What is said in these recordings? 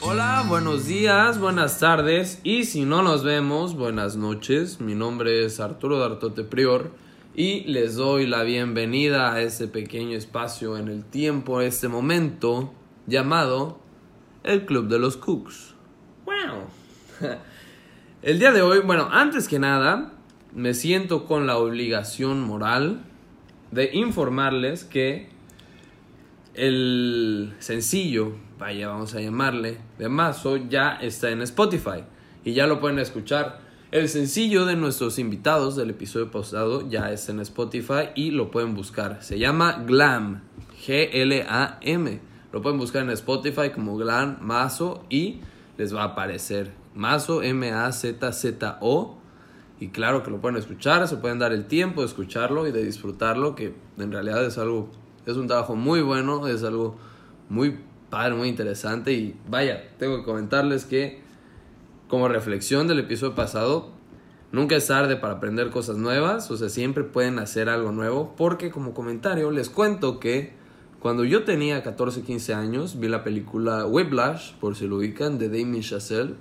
Hola, buenos días, buenas tardes y si no nos vemos, buenas noches. Mi nombre es Arturo Dartote Prior y les doy la bienvenida a este pequeño espacio en el tiempo, este momento llamado el Club de los Cooks. Wow. El día de hoy, bueno, antes que nada, me siento con la obligación moral de informarles que el sencillo, vaya, vamos a llamarle, de Mazo ya está en Spotify y ya lo pueden escuchar. El sencillo de nuestros invitados del episodio pasado ya está en Spotify y lo pueden buscar. Se llama Glam, G-L-A-M. Lo pueden buscar en Spotify como Glam Mazo y les va a aparecer. Mazo, M-A-Z-Z-O. Y claro que lo pueden escuchar, se pueden dar el tiempo de escucharlo y de disfrutarlo, que en realidad es algo, es un trabajo muy bueno, es algo muy padre, muy interesante. Y vaya, tengo que comentarles que como reflexión del episodio pasado, nunca es tarde para aprender cosas nuevas, o sea, siempre pueden hacer algo nuevo, porque como comentario les cuento que cuando yo tenía 14, 15 años, vi la película Whiplash, por si lo ubican, de Damien Chazelle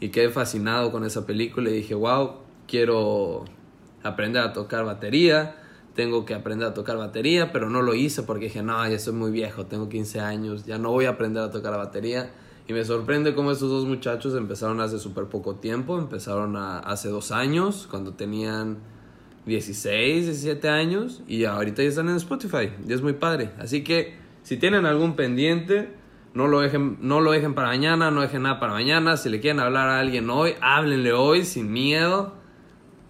y quedé fascinado con esa película y dije, wow, quiero aprender a tocar batería, tengo que aprender a tocar batería, pero no lo hice porque dije, no, ya soy muy viejo, tengo 15 años, ya no voy a aprender a tocar batería. Y me sorprende cómo estos dos muchachos empezaron hace súper poco tiempo, empezaron hace dos años, cuando tenían 16, 17 años, y ahorita ya están en Spotify, y es muy padre. Así que si tienen algún pendiente, no lo, dejen, no lo dejen para mañana, no dejen nada para mañana. Si le quieren hablar a alguien hoy, háblenle hoy sin miedo.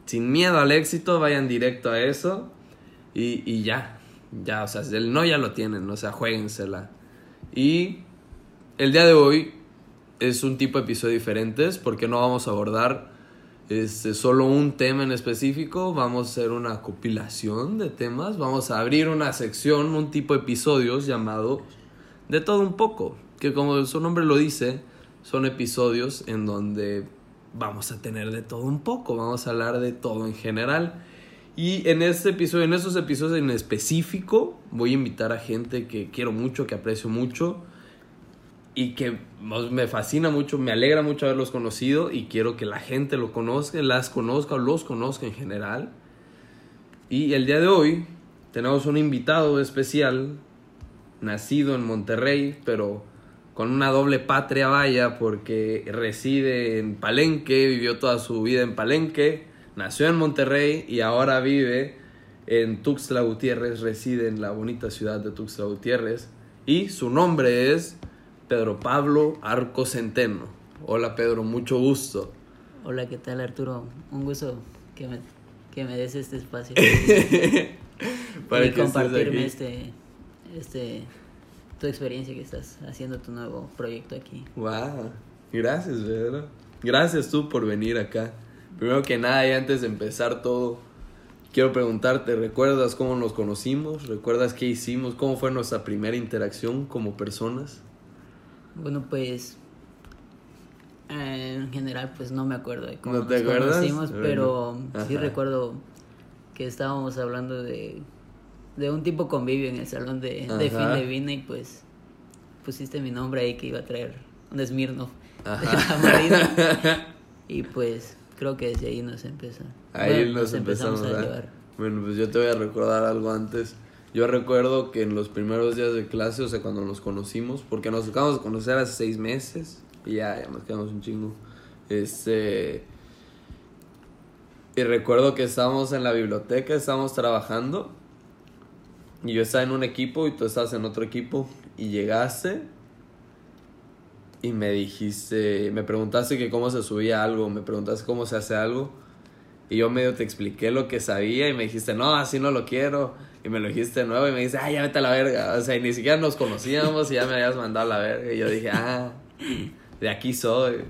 Sin miedo al éxito, vayan directo a eso. Y, y ya, ya, o sea, el no ya lo tienen, o sea, jueguensela. Y el día de hoy es un tipo de episodio diferente porque no vamos a abordar este, solo un tema en específico, vamos a hacer una compilación de temas, vamos a abrir una sección, un tipo de episodios llamado de todo un poco, que como su nombre lo dice, son episodios en donde vamos a tener de todo un poco, vamos a hablar de todo en general. Y en este episodio, en estos episodios en específico, voy a invitar a gente que quiero mucho, que aprecio mucho y que me fascina mucho, me alegra mucho haberlos conocido y quiero que la gente lo conozca, las conozca o los conozca en general. Y el día de hoy tenemos un invitado especial nacido en Monterrey, pero con una doble patria vaya, porque reside en Palenque, vivió toda su vida en Palenque, nació en Monterrey y ahora vive en Tuxtla Gutiérrez, reside en la bonita ciudad de Tuxtla Gutiérrez. Y su nombre es Pedro Pablo Arco Centeno. Hola Pedro, mucho gusto. Hola, ¿qué tal Arturo? Un gusto que me, que me des este espacio. Para y que compartirme este, este, tu experiencia que estás haciendo tu nuevo proyecto aquí. Wow, gracias, Pedro. Gracias tú por venir acá. Primero que nada, y antes de empezar todo, quiero preguntarte, ¿recuerdas cómo nos conocimos? ¿Recuerdas qué hicimos? ¿Cómo fue nuestra primera interacción como personas? Bueno, pues eh, en general pues no me acuerdo de cómo ¿No te nos acuerdas? conocimos, pero sí recuerdo que estábamos hablando de, de un tipo convivio en el salón de, de fin de vino y pues pusiste mi nombre ahí que iba a traer un Smirnoff Ajá. y pues creo que desde ahí nos empezó. Ahí bueno, nos empezamos a llevar. Bueno, pues yo te voy a recordar algo antes. Yo recuerdo que en los primeros días de clase, o sea, cuando nos conocimos, porque nos acabamos de conocer hace seis meses, y ya, ya nos quedamos un chingo. Este. Y recuerdo que estábamos en la biblioteca, estábamos trabajando, y yo estaba en un equipo y tú estabas en otro equipo, y llegaste, y me dijiste, me preguntaste que cómo se subía algo, me preguntaste cómo se hace algo. Y yo medio te expliqué lo que sabía y me dijiste, no, así no lo quiero. Y me lo dijiste de nuevo y me dijiste, ay, ya vete a la verga. O sea, y ni siquiera nos conocíamos y ya me habías mandado a la verga. Y yo dije, ah, de aquí soy.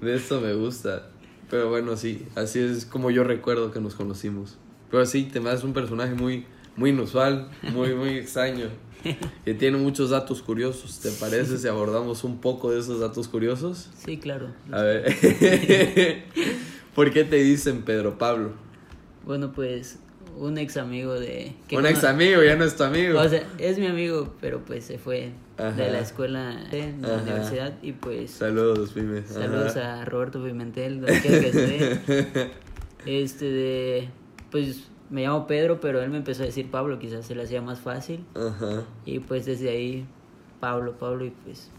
De esto me gusta. Pero bueno, sí, así es como yo recuerdo que nos conocimos. Pero sí, te me un personaje muy, muy inusual, muy, muy extraño. Que tiene muchos datos curiosos. ¿Te parece si abordamos un poco de esos datos curiosos? Sí, claro. A ver. ¿Por qué te dicen Pedro Pablo? Bueno, pues un ex amigo de... que Un ex amigo, ya no es tu amigo. O sea, es mi amigo, pero pues se fue Ajá. de la escuela, de la Ajá. universidad y pues... Saludos, Pime. Saludos Ajá. a Roberto Pimentel, donde quiera que esté. Este de... Pues me llamo Pedro, pero él me empezó a decir Pablo, quizás se le hacía más fácil. Ajá. Y pues desde ahí, Pablo, Pablo y pues...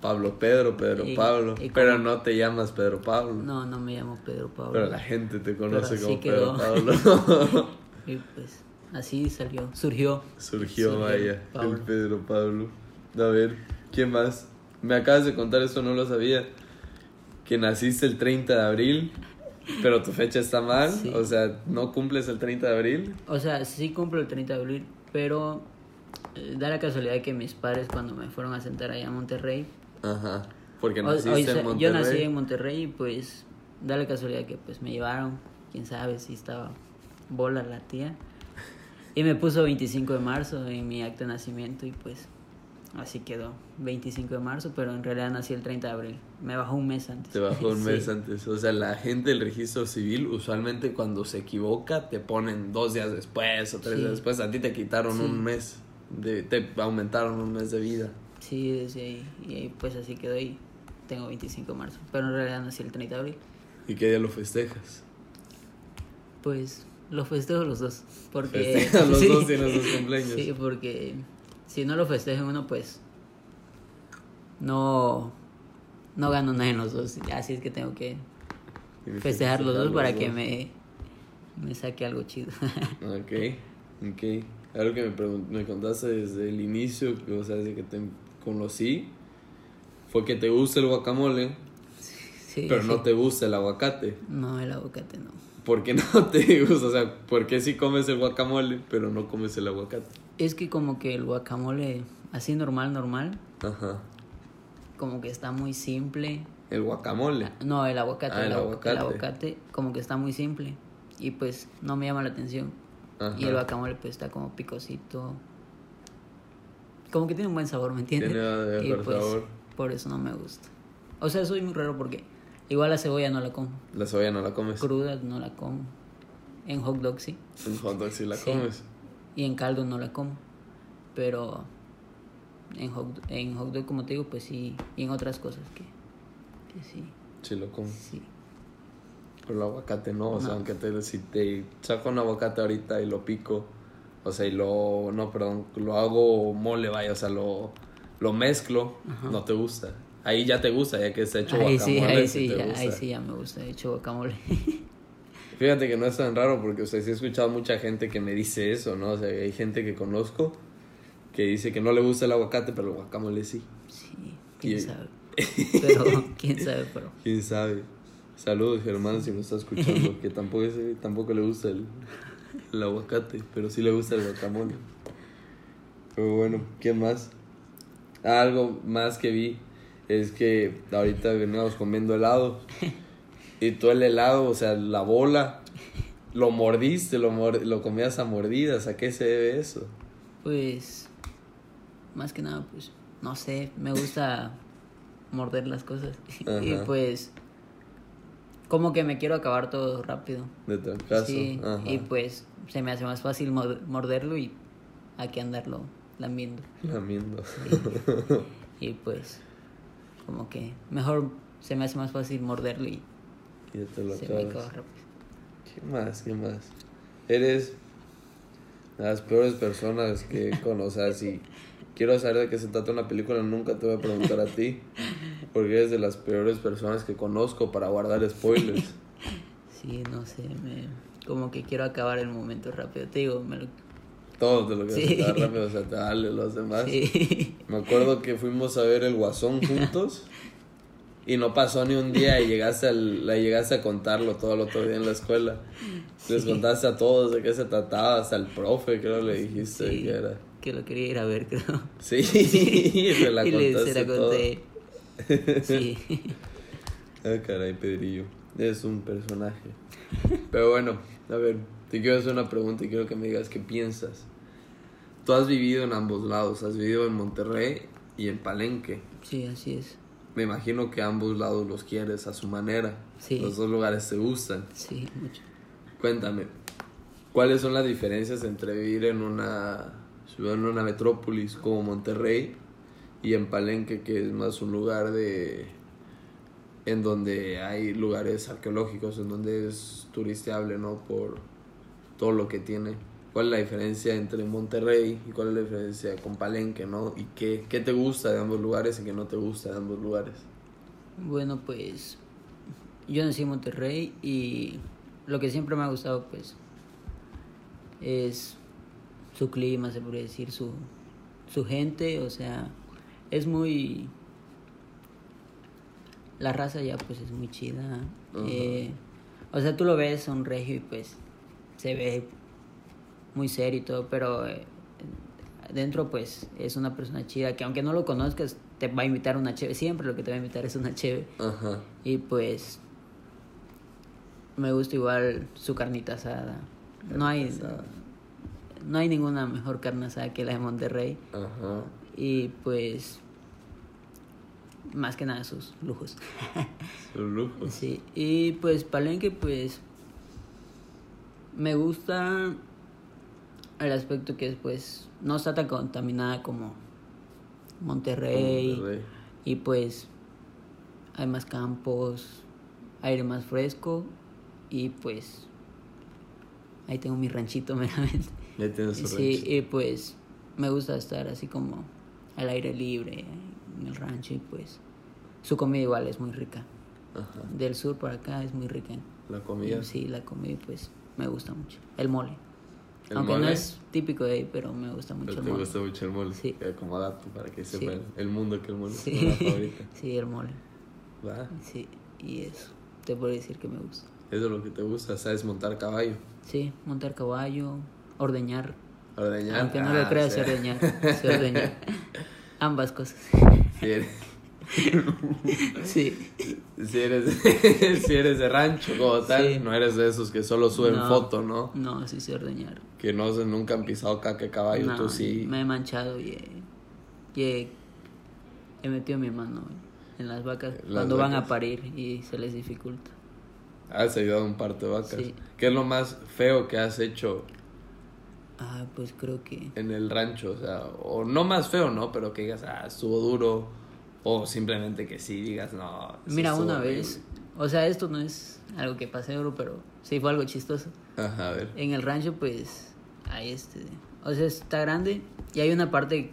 Pablo Pedro, Pedro Y- Pablo. y pero como- no te llamas Pedro Pablo. No, no me llamo Pedro Pablo. Pero la gente te conoce como quedó. Pedro Pablo. Y pues así salió, surgió. Surgió, vaya, Pablo. el Pedro Pablo. A ver, ¿quién más? Me acabas de contar eso, no lo sabía. Que naciste el 30 de abril, pero tu fecha está mal. Sí. O sea, no cumples el 30 de abril. O sea, sí cumplo el 30 de abril, pero eh, da la casualidad que mis padres cuando me fueron a sentar allá a Monterrey, Ajá. Porque naciste o sea, en Monterrey. yo nací en Monterrey y pues da la casualidad que pues me llevaron, quién sabe si estaba bola la tía, y me puso 25 de marzo en mi acta de nacimiento y pues así quedó, 25 de marzo, pero en realidad nací el 30 de abril, me bajó un mes antes. Te bajó un Sí. mes antes. O sea, la gente del registro civil usualmente cuando se equivoca te ponen dos días después o tres Sí. días después. A ti te quitaron Sí. un mes. De, te aumentaron un mes de vida. Sí, desde ahí, y ahí pues así quedó y tengo 25 de marzo, pero en realidad nací el 30 de abril. ¿Y qué día lo festejas? Pues lo festejo los dos. Porque. Los dos, tienes dos cumpleaños. Sí, porque si no lo festeja uno, pues. No. No gano nada en los dos. Así es que tengo que festejar los dos para que dos. me. Me saque algo chido. Ok, ok. Algo que me, me contaste desde el inicio, o sea, desde que te conocí, fue que te gusta el guacamole, Sí, pero sí. no te gusta el aguacate. No, el aguacate no. ¿Por qué no te gusta? O sea, ¿por qué sí comes el guacamole, pero no comes el aguacate? Es que como que el guacamole, así normal, normal, Ajá. como que está muy simple. El guacamole. No, el aguacate, Ah, el agu- aguacate. el aguacate como que está muy simple y pues no me llama la atención. Ajá. Y el guacamole pues está como picosito. Como que tiene un buen sabor, ¿me entiendes? Tiene y pues sabor. por eso no me gusta. O sea, soy muy raro porque igual la cebolla no la como. La soya no la comes. Cruda no la como. En hot dog sí. En hot dog sí la Sí. comes. Y en caldo no la como. Pero en hot, en hot dog, como te digo, pues sí. Y en otras cosas que, que sí. Sí lo comes. Sí. Pero el aguacate no, o sea, aunque te, si te saco un aguacate ahorita y lo pico, o sea, y lo, no, perdón, lo hago mole, vaya, o sea, lo, lo mezclo, no te gusta. Ahí ya te gusta, ya que está hecho Ahí guacamole, sí, ahí sí ya, ahí sí ya me gusta. He hecho guacamole. Fíjate que no es tan raro porque, o sea, sí he escuchado mucha gente que me dice eso, ¿no? O sea, hay gente que conozco que dice que no le gusta el aguacate, pero el guacamole sí. Sí, quién Y- sabe. Pero, quién sabe, pero. ¿Quién sabe? Saludos, Germán, si me está escuchando, que tampoco, es- tampoco le gusta el, el aguacate, pero sí le gusta el guacamole. Pero bueno, ¿quién más? Algo más que vi es que ahorita veníamos comiendo helado y tú el helado, o sea, la bola, lo mordiste, lo, mor- lo comías a mordidas, ¿a qué se debe eso? Pues, más que nada, pues, no sé, me gusta morder las cosas. Y pues, como que me quiero acabar todo rápido. De tu caso. Sí, Ajá. y pues se me hace más fácil mor- morderlo y hay que andarlo lamiendo. Lamiendo. Y pues, como que mejor se me hace más fácil morderlo y Y ya te lo se me acabas. rápido. ¿Qué más? ¿Qué más? Eres las peores personas que conoces y quiero saber de qué se trata una película, nunca te voy a preguntar a ti, porque eres de las peores personas que conozco para guardar spoilers. Sí, no sé, me, como que quiero acabar el momento rápido. Te digo, me lo... Todo te lo que Sí. haces rápido, o sea, te vale los demás. Sí. Me acuerdo que fuimos a ver el Guasón juntos y no pasó ni un día y llegaste, al, la llegaste a contarlo todo el otro día en la escuela. Les contaste a todos de qué se trataba, hasta el profe creo le dijiste Sí, que era. que lo quería ir a ver, creo. Sí, se la y le, contaste se la todo. conté. Sí. Ah, caray, Pedrillo. Es un personaje. Pero bueno, a ver, te quiero hacer una pregunta y quiero que me digas qué piensas. Tú has vivido en ambos lados, has vivido en Monterrey y en Palenque. Sí, así es. Me imagino que ambos lados los quieres a su manera. Sí. Los dos lugares te gustan. Sí, mucho. Cuéntame, ¿Cuáles son las diferencias entre vivir en una ciudad, en una metrópolis como Monterrey y en Palenque, que es más un lugar de en donde hay lugares arqueológicos, en donde es turisteable, ¿no? Por todo lo que tiene. ¿Cuál es la diferencia entre Monterrey y cuál es la diferencia con Palenque, ¿no? ¿Y qué, qué te gusta de ambos lugares y qué no te gusta de ambos lugares? Bueno, pues yo nací en Monterrey y lo que siempre me ha gustado, pues, es su clima, se podría decir, su, su gente, o sea, es muy... La raza ya pues es muy chida. eh, o sea, tú lo ves, un regio y pues se ve muy serio y todo, pero eh, dentro pues es una persona chida que aunque no lo conozcas te va a invitar una cheve, siempre lo que te va a invitar es una cheve. Ajá. Y pues me gusta igual su carnita asada. No hay asada. no hay ninguna mejor carne asada que la de Monterrey Ajá. y pues más que nada sus lujos. Sus lujos. Sí, y pues Palenque pues me gusta el aspecto que es pues no está tan contaminada como Monterrey, Monterrey. y pues hay más campos, aire más fresco y pues ahí tengo mi ranchito meramente. Ya tienes su Sí, rancho. y pues me gusta estar así como al aire libre en el rancho y pues su comida igual es muy rica. Ajá. Del sur para acá es muy rica. La comida. Sí, la comida pues me gusta mucho. El mole. ¿El Aunque no mole? es típico de ahí, pero me gusta mucho el te mole. gusta mucho el mole. Sí. Eh, Como dato para que Sí. sepan el mundo que el mole es Sí. tu favorita. sí, el mole. Va. Sí, y eso. Te puedo decir que me gusta. Eso es lo que te gusta, sabes montar caballo. Sí, montar caballo, ordeñar. Ordeñar. Aunque no Ah, lo creas, sí. ordeñar. Sé ordeñar. Ambas cosas. Eres, Sí. si eres, si eres de rancho como tal, Sí. no eres de esos que solo suben No. foto, ¿no? No, sí sé ordeñar. Que no se, nunca han pisado caca caballo, No, tú sí. Me he manchado y he, y he, metido mi mano en las vacas Las cuando van a parir y se les dificulta. Has ayudado un par de vacas. Sí. ¿Qué es lo más feo que has hecho Ah, pues creo que... en el rancho? O sea, o no más feo, ¿no? Pero que digas, ah, estuvo duro. O simplemente que sí digas, no. Mira, una horrible". vez, o sea, esto no es algo que pase euro, pero sí fue algo chistoso. Ajá, a ver. En el rancho, pues, hay este, o sea, está grande y hay una parte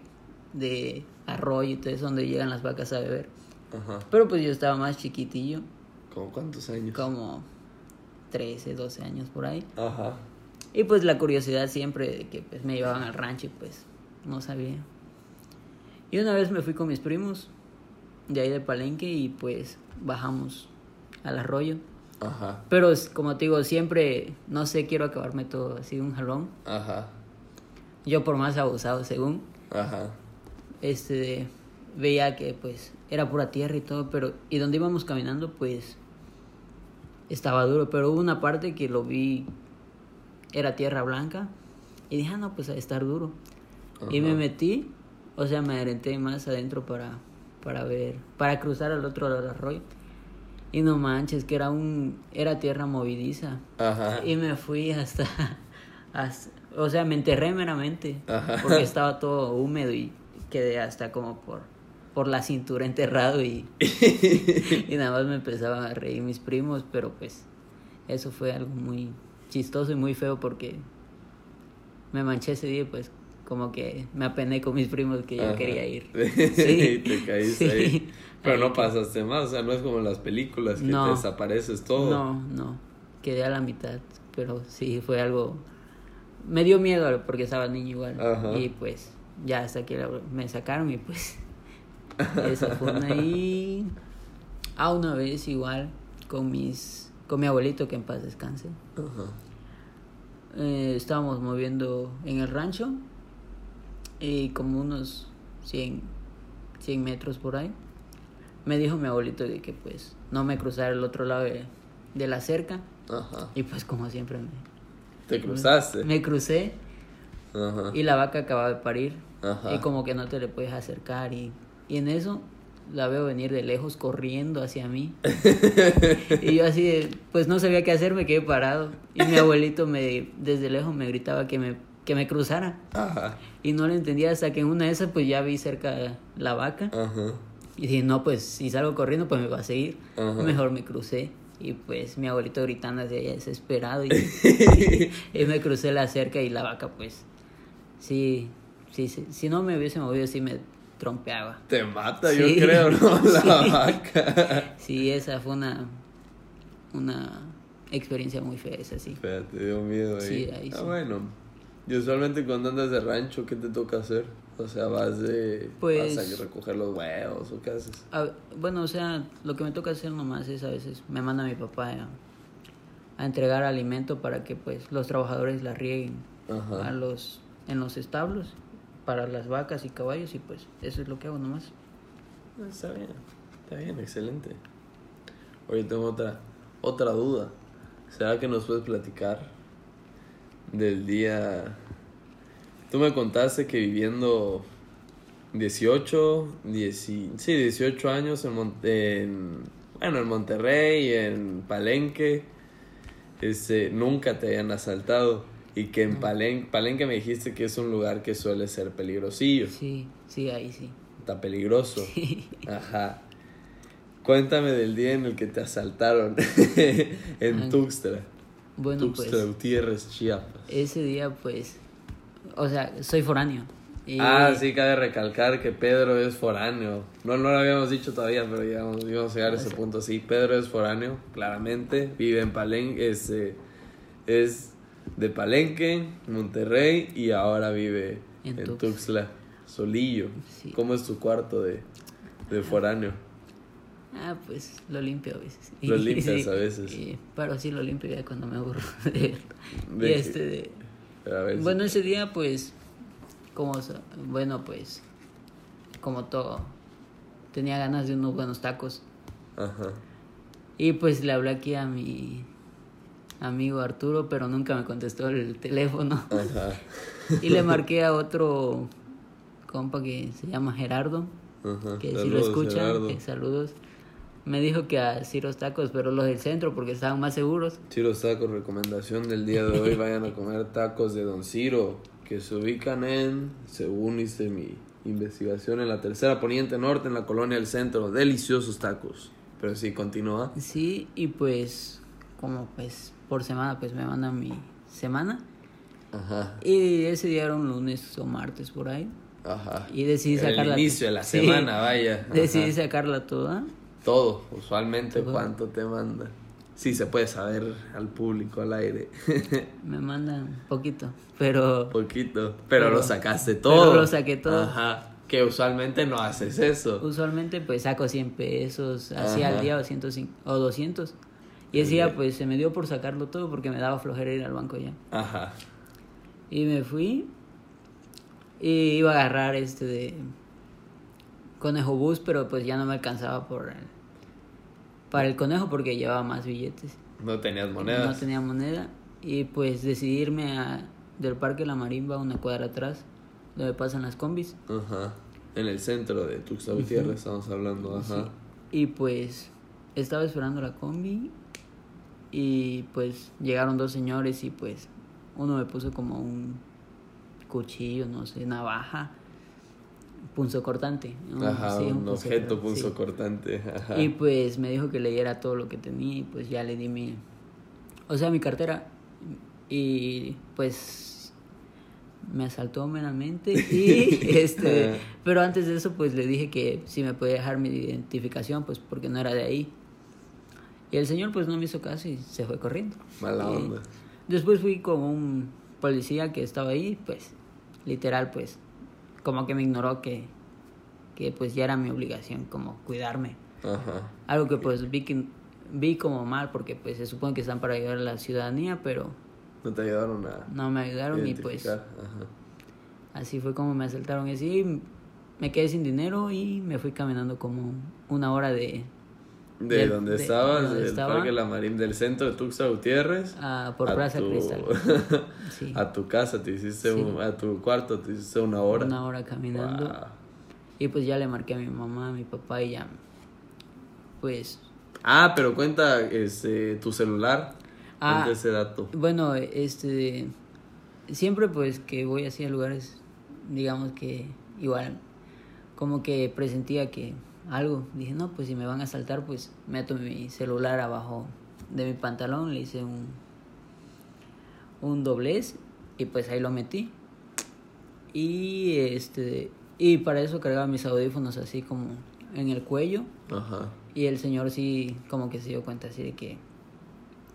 de arroyo y todo eso donde llegan las vacas a beber. Ajá. Pero pues yo estaba más chiquitillo, ¿Como cuántos años? como 13, 12 años por ahí. Ajá. Y pues la curiosidad siempre de que pues, me llevaban al rancho y pues no sabía. Y una vez me fui con mis primos de ahí de Palenque y pues bajamos al arroyo. Ajá. Pero como te digo, siempre, no sé, quiero acabarme todo así de un jalón. Ajá. Yo por más abusado, según, Ajá. este, veía que pues era pura tierra y todo, pero, y donde íbamos caminando pues estaba duro, pero hubo una parte que lo vi, era tierra blanca, y dije, ah, no, pues a estar duro. Y me metí, o sea, me adentré más adentro para, para ver, para cruzar al otro lado del arroyo. Y no manches, que era un, era tierra movediza. Ajá. Y me fui hasta, hasta- o sea, me enterré meramente, Ajá. porque estaba todo húmedo y quedé hasta como por, por la cintura enterrado y, y nada más me empezaban a reír mis primos, pero pues eso fue algo muy chistoso y muy feo porque me manché ese día y pues como que me apené con mis primos que yo Ajá. quería ir. y te caíste Sí. ahí. Pero Ahí no pasaste más, o sea, no es como en las películas que No. te desapareces todo. No, no, quedé a la mitad, pero sí fue algo... Me dio miedo porque estaba niño igual. Ajá. Y pues ya hasta que me sacaron y pues eso fue una y... Ah, una vez igual con mis... Con mi abuelito que en paz descanse. Ajá. Eh, estábamos moviendo en el rancho y como unos 100, 100 metros por ahí. Me dijo mi abuelito de que pues no me cruzara el otro lado de, de la cerca. Ajá. Y pues como siempre me, Te cruzaste. me crucé Ajá. y la vaca acababa de parir. Ajá. Y como que no te le puedes acercar y, y en eso la veo venir de lejos corriendo hacia mí. y yo así, de, pues no sabía qué hacer, me quedé parado. Y mi abuelito me, desde lejos me gritaba que me, que me cruzara. Ajá. Y no lo entendía hasta que en una de esas pues ya vi cerca la vaca. Ajá. Y dije, no, pues si salgo corriendo pues me va a seguir. Ajá. Mejor me crucé. Y pues mi abuelito gritando así allá desesperado. Y, y me crucé la cerca y la vaca pues sí, sí, sí. Si no me hubiese movido sí me trompeaba. Te mata, Sí. yo creo, ¿no? La Sí. vaca. Sí, esa fue una, una experiencia muy fea, esa sí. Espérate, dio miedo ahí. Sí, ahí ah, sí. bueno. Y usualmente cuando andas de rancho, ¿qué te toca hacer? O sea, vas de... Pues- Vas a recoger los huevos o qué haces. A- bueno, o sea, lo que me toca hacer nomás es a veces me manda mi papá a, a entregar alimento para que pues los trabajadores la rieguen Ajá. a los en los establos para las vacas y caballos y pues eso es lo que hago nomás. Ah, Está bien, está bien, excelente. Oye, tengo otra, otra duda. ¿Será que nos puedes platicar del día... Tú me contaste que viviendo 18, 10, sí, 18 años en, Mon- en, bueno, en Monterrey, en Palenque, este, nunca te hayan asaltado. Y que en Palenque, Palenque me dijiste que es un lugar que suele ser peligrosillo. Sí, sí, ahí sí. Está peligroso. Ajá. Cuéntame del día en el que te asaltaron en. Tuxtla. Bueno, Tuxtla pues Gutiérrez, Chiapas. ese día pues o sea, soy foráneo. Y- Ah, sí, cabe recalcar que Pedro es foráneo. No, no lo habíamos dicho todavía, pero ya vamos, íbamos a llegar a ese punto. Sí, Pedro es foráneo, claramente. Vive en Palenque, es, eh, es de Palenque, Monterrey, y ahora vive en, En Tux- Tuxtla, Solillo. Sí. ¿Cómo es tu cuarto de, de foráneo? Ah, pues lo limpio a veces. Lo limpias a veces. y- pero sí lo limpio ya cuando me aburro de él. De Y este de- A ver si- Bueno, ese día pues como bueno, pues como todo tenía ganas de unos buenos tacos Ajá. y pues le hablé aquí a mi amigo Arturo, pero nunca me contestó el teléfono. Ajá. Y le marqué a otro compa que se llama Gerardo, Ajá. que si lo Saludos, escucha, Gerardo. eh, saludos. Me dijo que a Ciros Tacos, pero los del centro porque estaban más seguros. Ciro Tacos, recomendación del día de hoy, vayan a comer tacos de Don Ciro, que se ubican en, según hice mi investigación, en la tercera poniente norte, en la colonia del centro. Deliciosos tacos. Pero sí, continúa. Sí, y pues como pues por semana pues me mandan mi semana. Ajá. Y ese día era un lunes o martes por ahí. Ajá. Y decidí El sacarla. inicio de la Sí, semana, vaya. Ajá. Decidí sacarla toda. Todo, usualmente, Todo. ¿cuánto te manda? Sí, se puede saber al público, al aire. Me mandan poquito, pero Poquito. Pero, Pero- lo sacaste pero todo. lo saqué todo. Ajá. Que usualmente no haces eso. usualmente pues saco 100 pesos así Ajá. al día o, 105 o 200. Y ese día pues se me dio por sacarlo todo porque me daba flojera ir al banco ya. Ajá. Y me fui y iba a agarrar este de conejo bus, pero pues ya no me alcanzaba por el- para el conejo porque llevaba más billetes. No tenías monedas. No tenía moneda y pues decidí irme a, del Parque La Marimba una cuadra atrás, donde pasan las combis. Ajá. En el centro de Tuxtla Gutiérrez estamos hablando, ajá. Y pues estaba esperando la combi y pues llegaron dos señores y pues uno me puso como un cuchillo, no sé, navaja, punzo cortante. ¿no? Ajá, Sí, un, objeto cortante, sí. punzo cortante. Ajá. Y pues me dijo que leyera todo lo que tenía y pues ya le di mi, o sea, mi cartera y pues me asaltó meramente y este, pero antes de eso pues le dije que si me podía dejar mi identificación pues porque no era de ahí. Y el señor pues no me hizo caso y se fue corriendo. Mala Y onda. Después fui con un policía que estaba ahí, pues literal pues como que me ignoró que, que pues ya era mi obligación como cuidarme. Ajá. Algo que pues vi que vi como mal porque pues se supone que están para ayudar a la ciudadanía, pero No te ayudaron a no me ayudaron y pues. Ajá. así fue como me asaltaron y así me quedé sin dinero y me fui caminando como una hora de De, Del- donde de- estabas, donde del estaba. Parque La Marín, del centro de Tuxtla Gutiérrez. a, por a Plaza tu- Cristal. Sí. A tu casa te hiciste, Sí. un- a tu cuarto te hiciste una hora. Una hora caminando. Wow. Y pues ya le marqué a mi mamá, a mi papá y ya, pues... Ah, pero cuenta este, tu celular. Ah. Cuenta ese dato. Bueno, este... Siempre pues que voy así a lugares, digamos que igual, como que presentía que algo, dije, no, pues si me van a saltar, pues meto mi celular abajo de mi pantalón, le hice un, un doblez y pues ahí lo metí. Y este y para eso cargaba mis audífonos así como en el cuello Ajá. y el señor sí como que se dio cuenta así de que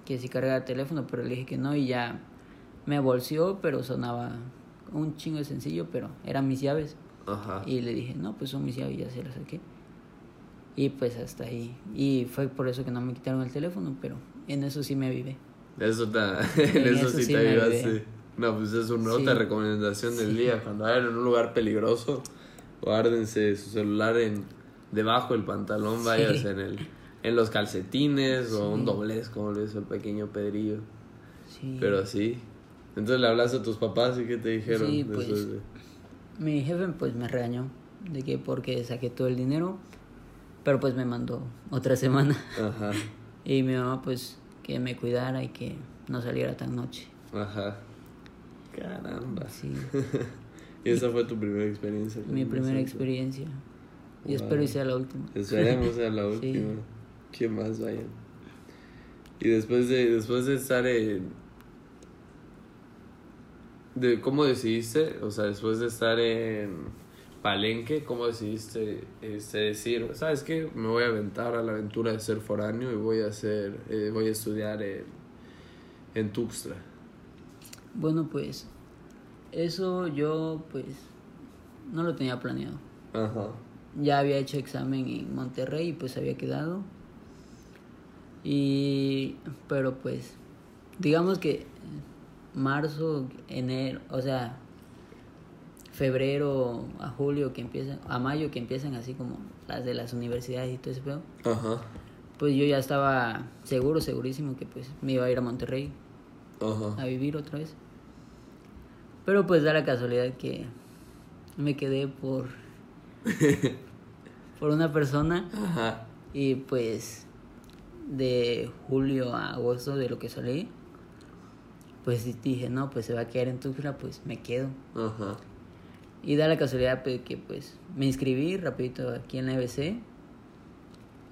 que sí cargaba el teléfono, pero le dije que no y ya me bolseó, pero sonaba un chingo de sencillo, pero eran mis llaves. Ajá. Y le dije, no, pues son mis llaves, ya se las saqué. Y pues hasta ahí. Y fue por eso que no me quitaron el teléfono, pero en eso sí me avivé. Eso, te, en En eso, eso sí sí te ayudé. No, pues es una otra Sí. recomendación del Sí. día. Cuando vayan en un lugar peligroso, guárdense su celular en debajo del pantalón, vayas en el en los calcetines o un doblez, como le hizo el pequeño Pedrillo. Sí. Pero sí. Entonces le hablaste a tus papás y qué te dijeron. Sí, pues. de- Mi jefe pues me regañó de que porque saqué todo el dinero, pero pues me mandó otra semana. Ajá. Y mi mamá pues que me cuidara y que no saliera tan noche. Ajá. Caramba. Sí, Y esa fue tu primera experiencia. mi primera experiencia. Y Wow. espero y sea la última. Esperemos sea la Sí. última. ¿Quién más vaya? Y después de, después de estar en... De, ¿Cómo decidiste? O sea, después de estar en Palenque, ¿cómo decidiste este, decir, sabes qué? Me voy a aventar a la aventura de ser foráneo y voy a hacer, eh, voy a estudiar en, en Tuxtla. Bueno, pues eso yo pues no lo tenía planeado. Ajá. Ya había hecho examen en Monterrey y pues había quedado. Y pero pues digamos que marzo, enero, o sea, febrero a julio que empiezan, a mayo que empiezan así como las de las universidades y todo ese pedo, Ajá. pues yo ya estaba seguro, segurísimo que pues me iba a ir a Monterrey Ajá. a vivir otra vez. Pero pues da la casualidad que me quedé por por una persona Ajá. y pues de julio a agosto de lo que salí pues dije no pues se va a quedar en Tuxtla pues me quedo Ajá. Y da la casualidad pues, que pues me inscribí rapidito aquí en la EBC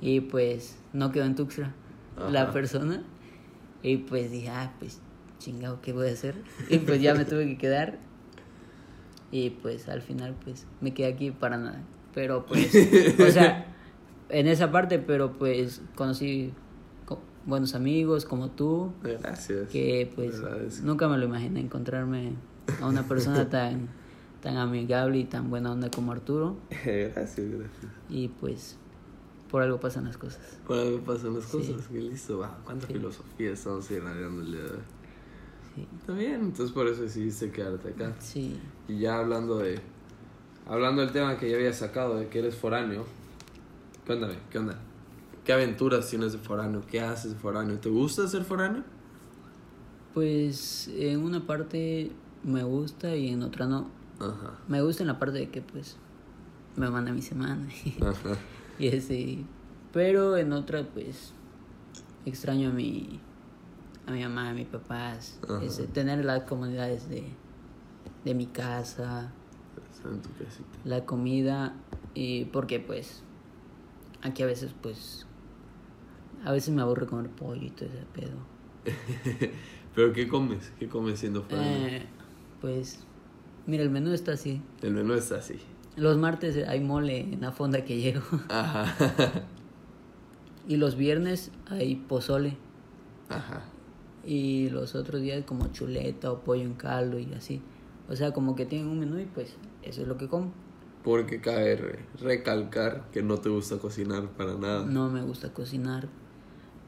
y pues no quedó en Tuxtla la persona y pues dije ah pues chingado qué voy a hacer y pues ya me tuve que quedar y pues al final pues me quedé aquí para nada pero pues o sea en esa parte pero pues conocí co- buenos amigos como tú Gracias. que pues Agradezco. nunca me lo imaginé encontrarme a una persona tan tan amigable y tan buena onda como Arturo gracias, gracias. y pues por algo pasan las cosas Por algo pasan las Sí. cosas, que listo, va. ¿Cuánta Sí. filosofía estamos irradiando el día de hoy? sí Está bien, entonces por eso decidiste quedarte acá. sí Y ya hablando de. Hablando del tema que ya había sacado, de que eres foráneo. Cuéntame, ¿qué onda? ¿Qué aventuras tienes de foráneo? ¿Qué haces de foráneo? ¿Te gusta ser foráneo? pues en una parte me gusta y en otra no Ajá. me gusta en la parte de que pues me manda mi semana Ajá. y ese pero en otra pues extraño a mi a mi mamá a mis papás ese, tener las comunidades de de mi casa en tu casita. la comida y porque pues aquí a veces pues a veces me aburre comer pollo y todo ese pedo ¿Pero qué comes? ¿Qué comes siendo foráneo? Eh, pues mira el menú está así El menú está así. los martes hay mole en la fonda que llego Ajá. y los viernes hay pozole Ajá. y los otros días como chuleta o pollo en caldo y así o sea como que tienen un menú y pues eso es lo que como Porque cabe re- recalcar que no te gusta cocinar para nada. no me gusta cocinar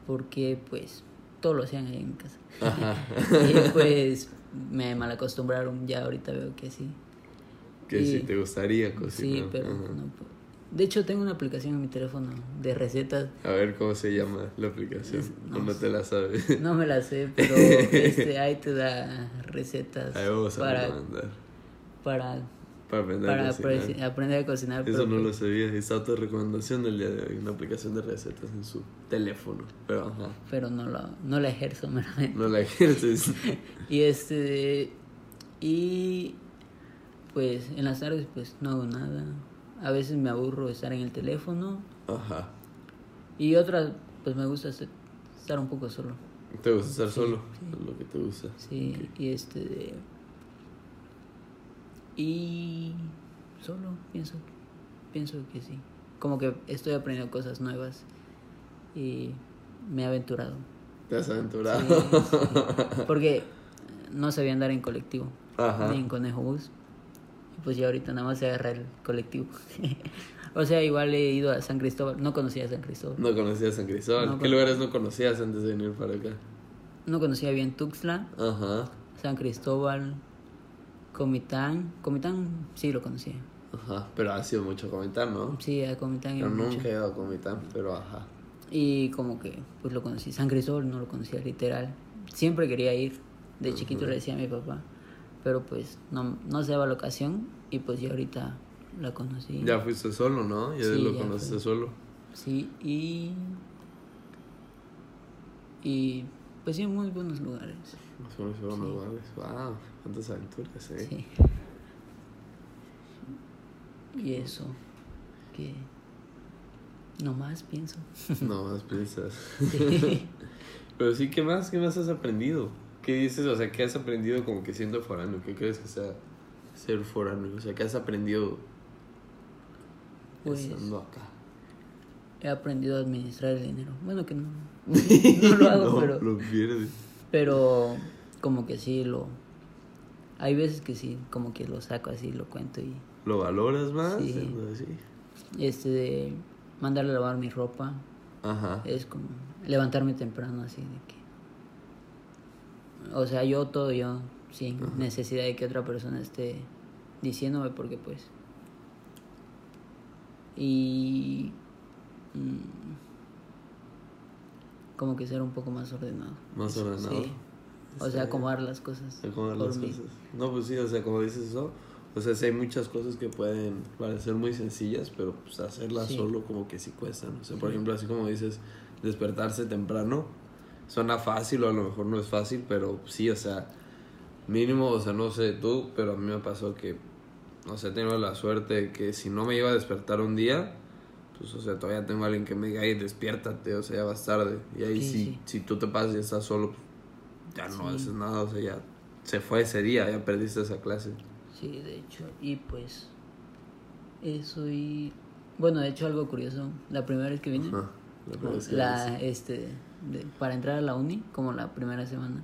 porque pues todo lo hacían ahí en mi casa Ajá. y pues me malacostumbraron ya ahorita veo que sí Que si te gustaría cocinar. sí pero Ajá. no puedo. de hecho tengo una aplicación en mi teléfono de recetas A ver cómo se llama la aplicación. No, no te la sabes. no me la sé pero este ahí te da recetas Ahí vamos a para mandar. para Para aprender para a cocinar. apre- aprender a cocinar. Eso no lo sabía. Esta autorrecomendación del día de hoy. Una aplicación de recetas en su teléfono. Pero ajá. pero no la, no la ejerzo meramente. No la ejerces. Y este y pues en las tardes pues no hago nada. A veces me aburro de estar en el teléfono Ajá. y otras pues me gusta estar- un poco solo. ¿Te gusta estar Sí, solo? sí. Lo que te gusta. Sí, y este y solo pienso pienso que sí. Como que estoy aprendiendo cosas nuevas y me he aventurado. ¿Te has aventurado? Sí, sí. Porque no sabía andar en colectivo, Ajá. ni en conejo bus. Y pues ya ahorita nada más se agarra el colectivo. o sea, igual he ido a San Cristóbal, no conocía San Cristóbal. No conocías San Cristóbal. No ¿Qué con- lugares no conocías antes de venir para acá? No conocía bien Tuxtla, Ajá. San Cristóbal, Comitán. Comitán sí lo conocía. Ajá. Pero ha sido mucho comentar, ¿no? Sí, a Comitán Yo iba mucho. nunca he ido a Comitán, pero ajá. Y como que pues lo conocí. San Cristóbal no lo conocía literal. Siempre quería ir. De chiquito le decía a mi papá. Pero pues no, no se daba la ocasión. Y pues ya ahorita la conocí. Ya fuiste solo, ¿no? Ya Sí, lo ya conociste fui. solo. Sí, y. Y. Pues sí, muy buenos lugares. Unos lugares. Wow, cuántas aventuras, eh. Sí. Y eso. Que. No más pienso. No más piensas. Sí. Pero sí, ¿qué más? ¿Qué más has aprendido? ¿Qué dices? O sea, ¿qué has aprendido como que siendo foráneo? ¿Qué crees que sea ser foráneo? O sea, ¿qué has aprendido Pues. estando acá? He aprendido a administrar el dinero. Bueno, que no. No lo hago, No, pero. Lo pierdes. Pero como que sí lo... Hay veces que sí, como que lo saco así, lo cuento y... ¿Lo valoras más? Sí. Sí. Este de mandarle a lavar mi ropa, Ajá. es como levantarme temprano así de que... O sea, yo todo yo, sin necesidad de que otra persona esté diciéndome porque pues... Y... mm, como que ser un poco más ordenado. Más ordenado. Sí. O sea, acomodar las cosas. Acomodar las mí. cosas. No, pues sí, o sea, como dices eso, o sea, sí hay muchas cosas que pueden parecer muy sencillas, pero pues hacerlas Sí. solo como que sí cuestan. O sea, por ejemplo, así como dices, despertarse temprano, suena fácil o a lo mejor no es fácil, pero sí, o sea, mínimo, o sea, no sé tú, pero a mí me pasó que, o sea, he tenido la suerte de que si no me iba a despertar un día, pues, o sea, todavía tengo a alguien que me diga, ay, despiértate, o sea, ya vas tarde. Y ahí Sí, sí. si tú te pasas y estás solo, pues, ya no Sí. haces nada, o sea, ya se fue ese día, ya perdiste esa clase. Sí, de hecho. Y pues. Eso y. Bueno, de hecho, algo curioso. La primera vez que vine. Ajá, la que este, de- para entrar a la uni, como la primera semana,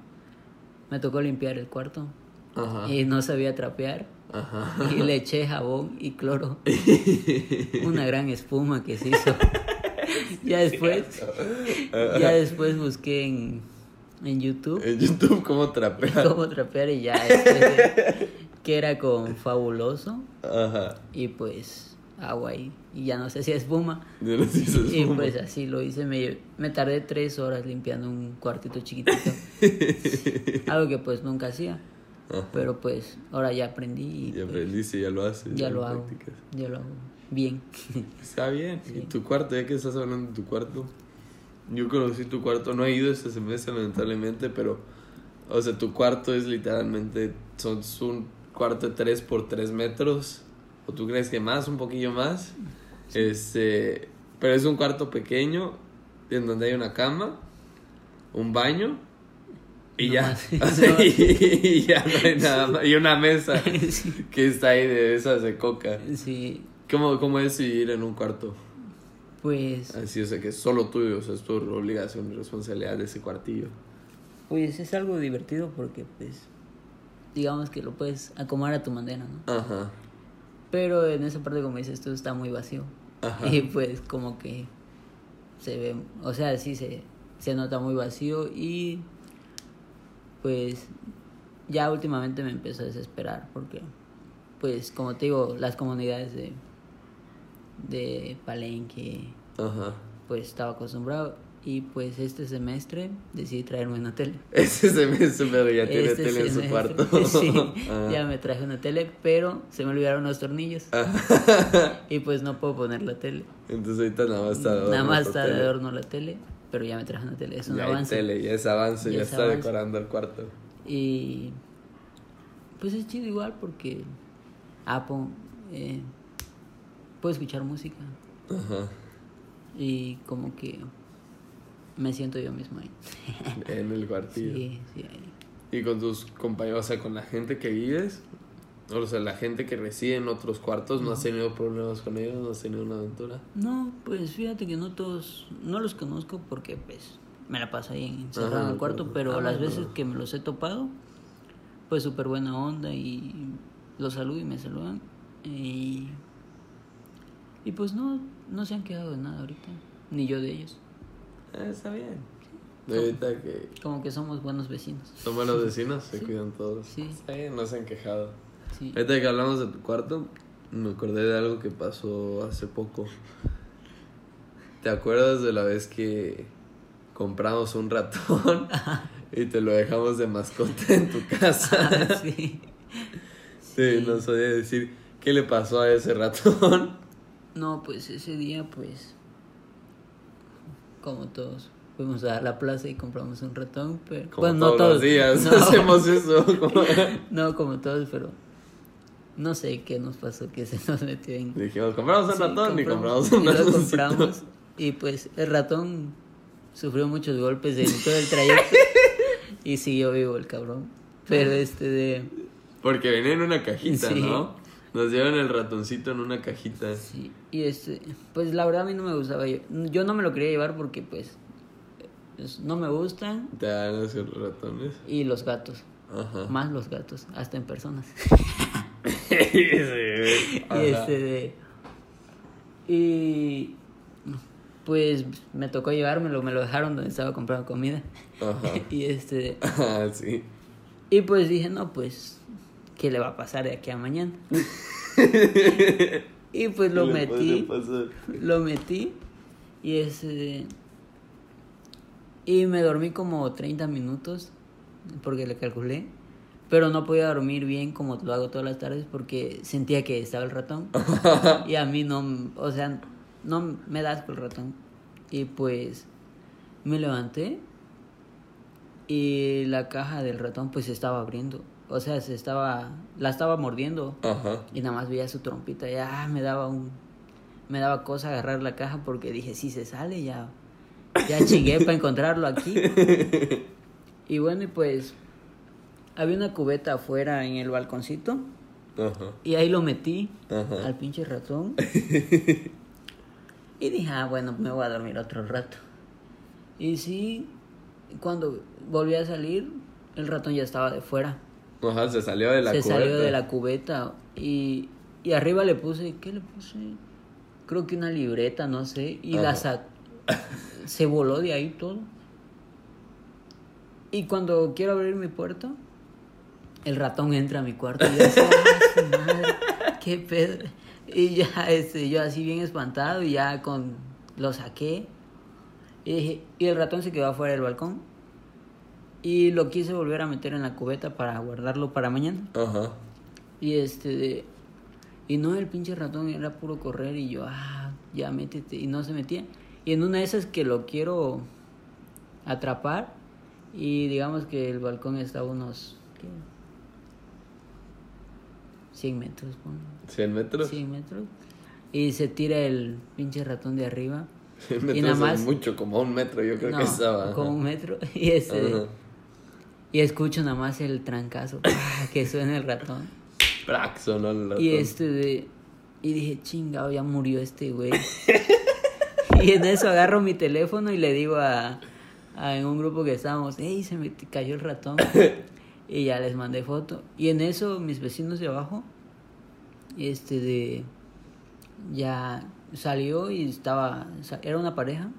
me tocó limpiar el cuarto Ajá, y no sabía trapear ajá. y le eché jabón y cloro. Una gran espuma que se hizo. ya después, ya después busqué en, en YouTube En YouTube, ¿cómo trapear? cómo trapear y ya que era con fabuloso Ajá. y pues agua y, y ya no se hacía espuma. Yo no sé si es Y pues así lo hice, me, me tardé tres horas limpiando un cuartito chiquitito. Algo que pues nunca hacía. Ajá. Pero pues ahora ya aprendí y Y pues, aprendiste, ya lo haces. ya lo hago. practicas. Ya lo hago bien. Está bien. ¿Y Sí. tu cuarto? Ya que estás hablando de tu cuarto. Yo conocí tu cuarto, no he ido este semestre lamentablemente, pero... O sea, tu cuarto es literalmente... Son un cuarto de 3 por 3 metros. ¿O tú crees que más? ¿Un poquillo más? Este... Pero es un cuarto pequeño en donde hay una cama, un baño y No ya. más. Y, y ya no hay nada más. Y una mesa Sí. que está ahí de esas de coca. Sí, ¿Cómo, ¿Cómo es vivir en un cuarto? pues, Así, o sea, que es solo tuyo, o sea, es tu obligación y responsabilidad de ese cuartillo. pues es algo divertido porque pues digamos que lo puedes acomodar a tu manera, ¿no? Ajá, Pero en esa parte como dices tú está muy vacío. Ajá. Y pues como que se ve, o sea, sí se, se nota muy vacío y pues ya últimamente me empezó a desesperar porque pues como te digo, las comunidades de, de Palenque ajá. pues estaba acostumbrado Y pues este semestre decidí traerme una tele. Ese semestre, pero ya tiene Este tele en su cuarto. Sí, Ah. ya me traje una tele, pero se me olvidaron los tornillos. Ah. Y pues no puedo poner la tele. Entonces ahorita nada más está de Nada adorno más está de adorno la tele, pero ya me traje una tele. Es un Ya hay avance. tele, ya es avance, Ya ya, es está avance. decorando el cuarto. Y pues es chido igual porque Apple eh, puedo escuchar música Ajá. y como que me siento yo mismo ahí. En el cuartillo. Sí, sí, ahí. Y con tus compañeros, o sea, con la gente que vives, o sea, la gente que reside en otros cuartos, ¿no has tenido problemas con ellos? ¿No has tenido una aventura? No, pues fíjate que no todos, no los conozco porque pues me la paso ahí encerrado en el cuarto, pero ah, las veces que me los he topado, pues súper buena onda y los saludo y me saludan. Y, y pues no, no se han quedado de nada ahorita, ni yo de ellos. Eh, está bien. Ahorita que Como que somos buenos vecinos. son buenos vecinos, se Sí. cuidan todos. Sí. No se han quejado. Sí. Ahorita que hablamos de tu cuarto, me acordé de algo que pasó hace poco. ¿Te acuerdas de la vez que compramos un ratón y te lo dejamos de mascota en tu casa? sí. Sí, no sabía decir qué le pasó a ese ratón. No, pues ese día, pues, como todos, fuimos a la plaza y compramos un ratón, pero... Como bueno, no todos, los días no, hacemos eso. como- no como todos, pero no sé qué nos pasó, que se nos metió en... Dijimos, compramos un Sí, ratón y compramos y un lo ratoncito. compramos, y pues el ratón sufrió muchos golpes en todo el trayecto y siguió vivo el cabrón. Pero este de... Porque venía en una cajita, Sí. ¿no? Nos llevan el ratoncito en una cajita. Sí, y este, pues la verdad a mí no me gustaba. Yo, yo no me lo quería llevar porque pues es- no me gustan Te dan esos ratones. y los gatos, Ajá. más los gatos, hasta en personas. Sí. Y este de- y pues me tocó llevármelo, me lo dejaron donde estaba comprando comida. Ajá. y este sí. y pues dije, no, pues ¿qué le va a pasar de aquí a mañana? y pues lo ¿Qué le metí. Lo metí y ese y me dormí como 30 minutos porque le calculé, pero no podía dormir bien como lo hago todas las tardes porque sentía que estaba el ratón y a mí no, o sea, no me da asco el ratón. Y pues me levanté y la caja del ratón pues se estaba abriendo, o sea, se estaba la estaba mordiendo. Ajá. Y nada más veía su trompita, ya me daba un me daba cosa agarrar la caja porque dije, si se sale ya ya chingué para encontrarlo aquí. Y bueno, y pues había una cubeta afuera en el balconcito Ajá. y ahí lo metí Ajá. al pinche ratón. y dije, ah, bueno, me voy a dormir otro rato. Y sí, cuando volví a salir, el ratón ya estaba de fuera. Ajá, se salió de la se cubeta. salió de la cubeta y, y arriba le puse, ¿qué le puse? Creo que una libreta, no sé, y la Ajá. sa- se voló de ahí todo. Y cuando quiero abrir mi puerta, el ratón entra a mi cuarto y yo así, "Ah, su madre, qué pedo. Y ya, este, yo así bien espantado y ya con, lo saqué. Y, dije- y el ratón se quedó afuera del balcón. Y lo quise volver a meter en la cubeta para guardarlo para mañana. Ajá. Y este y no el pinche ratón era puro correr y yo, ah, ya métete y no se metía. Y en una de esas que lo quiero atrapar y digamos que el balcón está a unos ¿qué? 100 metros, ponle. 100 metros. 100 metros. Y se tira el pinche ratón de arriba. 100 Y metros nada más- es mucho, como un metro, yo creo No, que estaba. como un metro. Y este de- Ajá. y escucho nada más el trancazo que suena el ratón. Prac, sonó el ratón. Y este de. Y dije, chingado, ya murió este güey. y en eso agarro mi teléfono y le digo a, a- en un grupo que estábamos, hey, se me cayó el ratón. Y ya les mandé foto. Y en eso mis vecinos de abajo, este de. Ya salió y estaba. Era una pareja.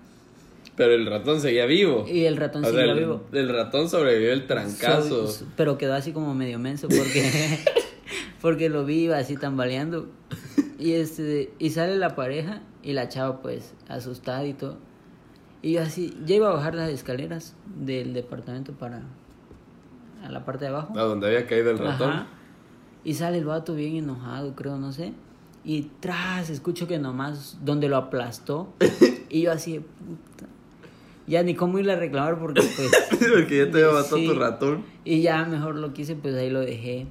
Pero el ratón seguía vivo. Y el ratón O sea, seguía el, vivo. el ratón sobrevivió el trancazo. So- pero quedó así como medio menso porque porque lo vi iba así tambaleando y este y sale la pareja y la chava pues asustada y todo Y yo así, ya iba a bajar las escaleras del departamento para a la parte de abajo. A donde había caído el ratón. Ajá. Y sale el vato bien enojado, creo, no sé. Y tras, escucho que nomás donde lo aplastó. y yo así, de puta. Ya ni cómo irle a reclamar porque pues... Porque ya te había matado Sí. tu ratón. Y ya mejor lo quise, pues ahí lo dejé.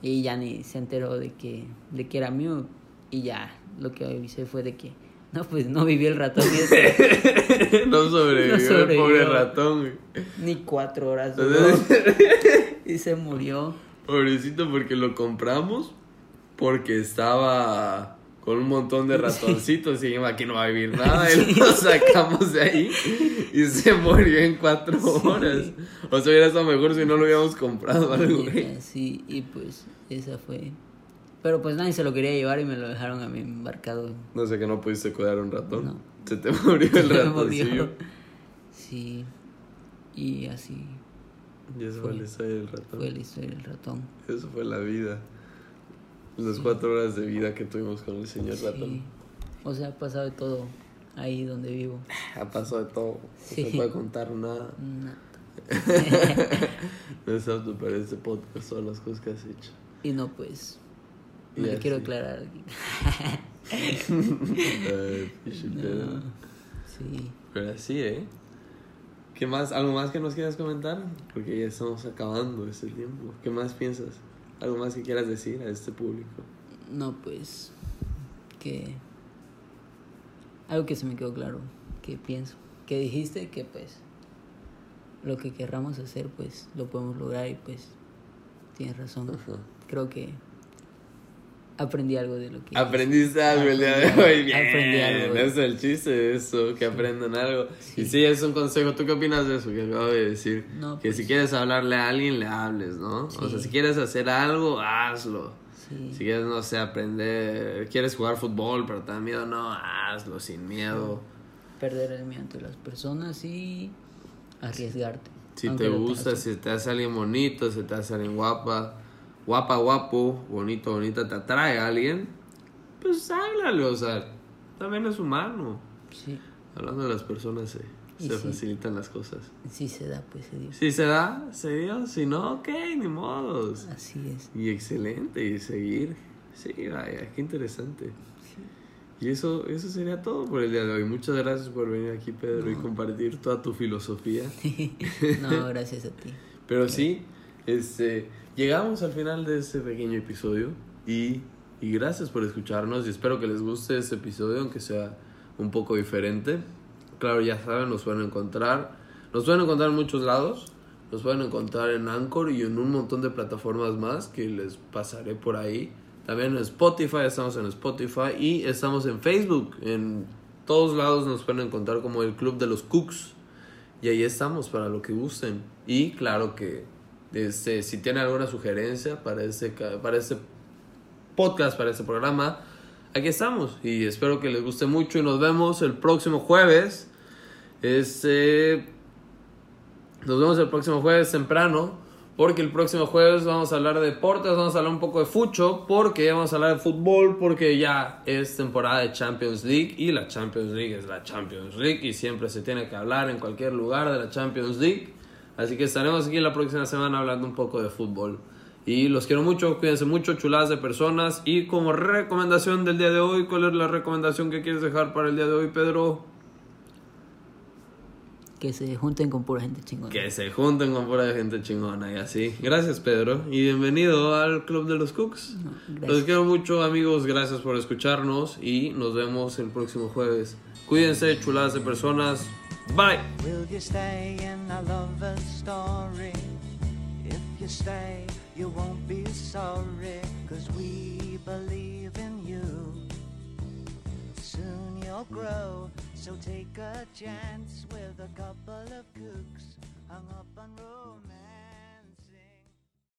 Y ya ni se enteró de que, de que era mío. Y ya lo que avisé fue de que, no, pues no vivió el ratón ese, no sobrevivió, No el pobre ratón. ni cuatro horas duró. y se murió. Pobrecito porque lo compramos porque estaba con un montón de ratoncitos y dijimos aquí no va a vivir nada y lo sacamos de ahí y se murió en cuatro horas. O sea, hubiera estado mejor si no lo hubiéramos comprado algo, sí, y pues esa fue. Pero pues nadie se lo quería llevar y me lo dejaron a mí embarcado. No sé que no pudiste cuidar un ratón. No. Se te murió el ratoncillo. Sí. Y así Y eso fue la historia del ratón. fue la historia del ratón. Eso fue la vida. Las cuatro horas de vida que tuvimos con el señor Sí. ratón. O sea, ha pasado de todo ahí donde vivo. Ha pasado de todo. No Sí. se puede contar nada. Nada. No es apto para este podcast todas las cosas que has hecho. Y no, pues. Así. quiero aclarar. Pedo. No, sí. Pero así, ¿eh? ¿Qué más? ¿Algo más que nos quieras comentar? Porque ya estamos acabando este tiempo. ¿Qué más piensas? ¿Algo más que quieras decir a este público? No, pues. Que. Algo que se me quedó claro. Que pienso. Que dijiste que, pues. Lo que querramos hacer, pues. Lo podemos lograr y, pues. Tienes razón. Ajá. Creo que. Aprendí algo de lo que. Aprendiste algo el día de hoy. Bien. Aprendí algo. Ese es el chiste de eso, que aprendan algo. Sí. Y sí, es un consejo. ¿Tú qué opinas de eso que acabo de decir? No, que pues- si quieres hablarle a alguien, le hables, ¿no? O sea, Sí. si quieres hacer algo, hazlo. Sí. Si quieres, no sé, aprender, quieres jugar fútbol, pero te da miedo, no, hazlo sin miedo. Perder el miedo ante las personas y. Arriesgarte. Si Aunque te gusta, si te hace alguien bonito, si te hace alguien guapa, guapa, guapo, bonito, bonita, te atrae a alguien, pues háblale, o sea, también es humano. Sí. Hablando de las personas se, Y se sí. facilitan las cosas. Sí se da, pues se dio. Si se da, se dio, si no, ok, ni modos. Así es. Y excelente, y seguir. Sí, vaya, qué interesante. Y eso, eso sería todo por el día de hoy. Muchas gracias por venir aquí, Pedro, y compartir toda tu filosofía. no, gracias a ti. Pero sí, este, llegamos al final de este pequeño episodio y, y gracias por escucharnos y espero que les guste este episodio, aunque sea un poco diferente. Claro, ya saben, nos pueden encontrar, nos pueden encontrar en muchos lados, nos pueden encontrar en Anchor y en un montón de plataformas más que les pasaré por ahí. También en Spotify, estamos en Spotify y estamos en Facebook. En todos lados nos pueden encontrar como el Club de los Cooks. Y ahí estamos para lo que gusten. Y claro que este, si tienen alguna sugerencia para este, para este podcast, para este programa, aquí estamos. Y espero que les guste mucho y nos vemos el próximo jueves. Este, nos vemos el próximo jueves temprano. Porque el próximo jueves vamos a hablar de deportes, vamos a hablar un poco de fucho, porque vamos a hablar de fútbol, porque ya es temporada de Champions League y la Champions League es la Champions League y siempre se tiene que hablar en cualquier lugar de la Champions League. Así que estaremos aquí la próxima semana hablando un poco de fútbol. Y los quiero mucho, cuídense mucho, chuladas de personas. Y como recomendación del día de hoy, ¿cuál es la recomendación que quieres dejar para el día de hoy, Pedro? Que se junten con pura gente chingona. Que se junten con pura gente chingona y así. Gracias, Pedro. Y bienvenido al Club de los Cooks. No. Los quiero mucho, amigos. Gracias por escucharnos. Y nos vemos el próximo jueves. Cuídense, chuladas de personas. Bye. Will you stay in a lover's story? If you stay, you won't be sorry, cause we believe in you. Soon you'll grow, so take a chance with a couple of kooks hung up on romance.